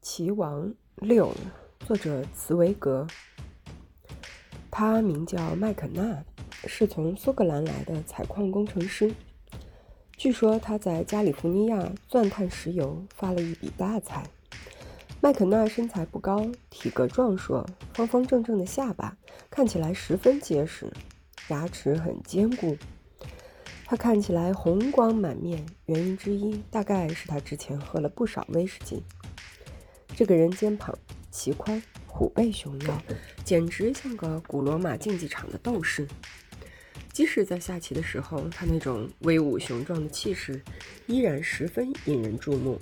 棋王六，作者茨维格。他名叫麦肯纳，是从苏格兰来的采矿工程师。据说他在加利福尼亚钻探石油，发了一笔大财。麦肯纳身材不高，体格壮硕，方方正正的下巴，看起来十分结实，牙齿很坚固。他看起来红光满面，原因之一大概是他之前喝了不少威士忌。这个人肩膀齐宽，虎背熊腰，简直像个古罗马竞技场的斗士。即使在下棋的时候，他那种威武雄壮的气势依然十分引人注目。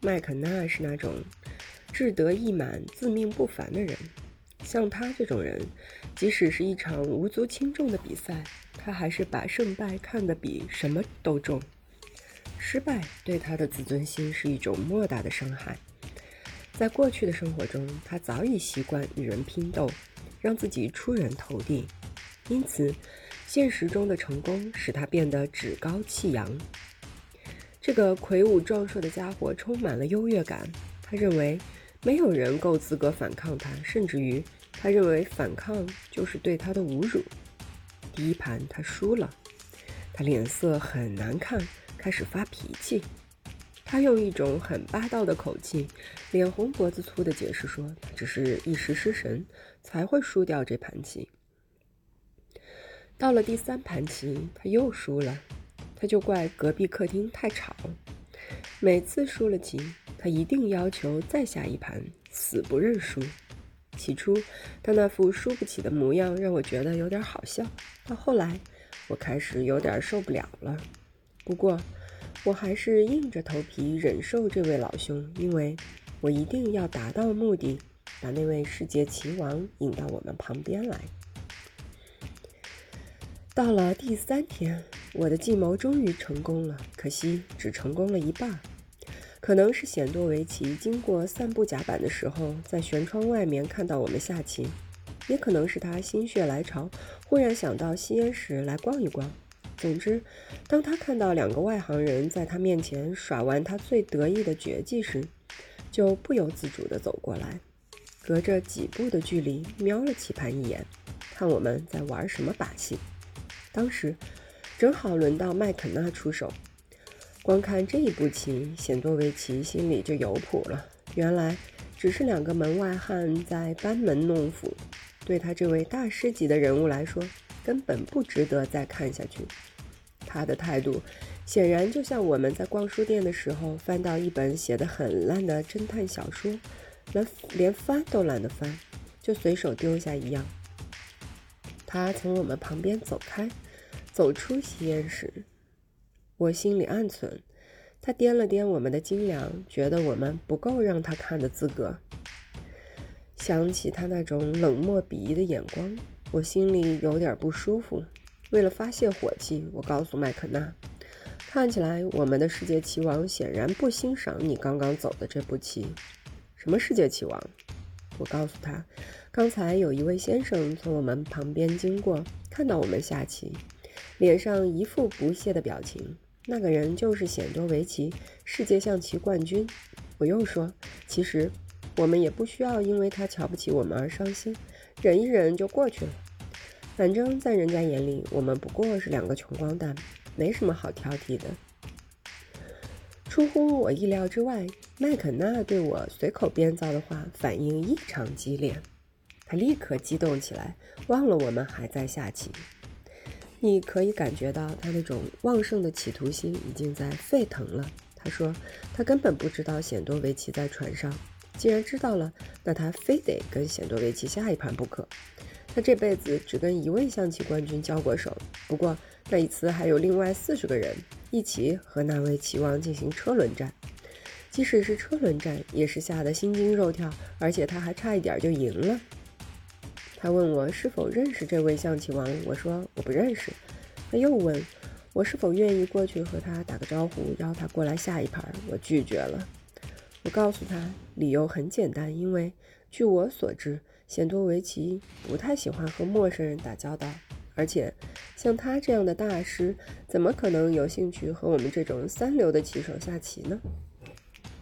麦肯纳是那种志得意满、自命不凡的人。像他这种人，即使是一场无足轻重的比赛，他还是把胜败看得比什么都重。失败对他的自尊心是一种莫大的伤害。在过去的生活中，他早已习惯与人拼斗，让自己出人头地，因此，现实中的成功使他变得趾高气扬。这个魁梧壮硕的家伙充满了优越感，他认为没有人够资格反抗他，甚至于他认为反抗就是对他的侮辱。第一盘他输了，他脸色很难看，开始发脾气。他用一种很霸道的口气，脸红脖子粗的解释说：“只是一时失神，才会输掉这盘棋。”到了第三盘棋，他又输了，他就怪隔壁客厅太吵。每次输了棋，他一定要求再下一盘，死不认输。起初，他那副输不起的模样让我觉得有点好笑，到后来，我开始有点受不了了。不过，我还是硬着头皮忍受这位老兄，因为我一定要达到目的，把那位世界棋王引到我们旁边来。到了第三天，我的计谋终于成功了，可惜只成功了一半。可能是显多维奇经过散步甲板的时候，在舷窗外面看到我们下棋，也可能是他心血来潮，忽然想到吸烟室来逛一逛。总之，当他看到两个外行人在他面前耍完他最得意的绝技时，就不由自主地走过来，隔着几步的距离瞄了棋盘一眼，看我们在玩什么把戏。当时正好轮到麦肯纳出手，光看这一步棋，显多维奇心里就有谱了。原来只是两个门外汉在班门弄斧，对他这位大师级的人物来说，根本不值得再看下去。他的态度显然就像我们在逛书店的时候翻到一本写的很烂的侦探小说，连连翻都懒得翻，就随手丢下一样。他从我们旁边走开，走出吸烟室。我心里暗存，他掂了掂我们的斤两，觉得我们不够让他看的资格。想起他那种冷漠鄙夷的眼光，我心里有点不舒服。为了发泄火气，我告诉麦肯纳：“看起来我们的世界棋王显然不欣赏你刚刚走的这步棋。”“什么世界棋王？”我告诉他：“刚才有一位先生从我们旁边经过，看到我们下棋，脸上一副不屑的表情。那个人就是显多维奇世界象棋冠军。”我又说：“其实我们也不需要因为他瞧不起我们而伤心，忍一忍就过去了。”反正，在人家眼里，我们不过是两个穷光蛋，没什么好挑剔的。出乎我意料之外，麦肯纳对我随口编造的话反应异常激烈，他立刻激动起来，忘了我们还在下棋。你可以感觉到他那种旺盛的企图心已经在沸腾了。他说，他根本不知道显多维奇在船上，既然知道了，那他非得跟显多维奇下一盘不可。他这辈子只跟一位象棋冠军交过手，不过那一次还有另外四十个人一起和那位棋王进行车轮战。即使是车轮战，也是吓得心惊肉跳，而且他还差一点就赢了。他问我是否认识这位象棋王，我说我不认识。他又问我是否愿意过去和他打个招呼，邀他过来下一盘，我拒绝了。我告诉他理由很简单，因为据我所知。显多维奇不太喜欢和陌生人打交道，而且像他这样的大师，怎么可能有兴趣和我们这种三流的棋手下棋呢？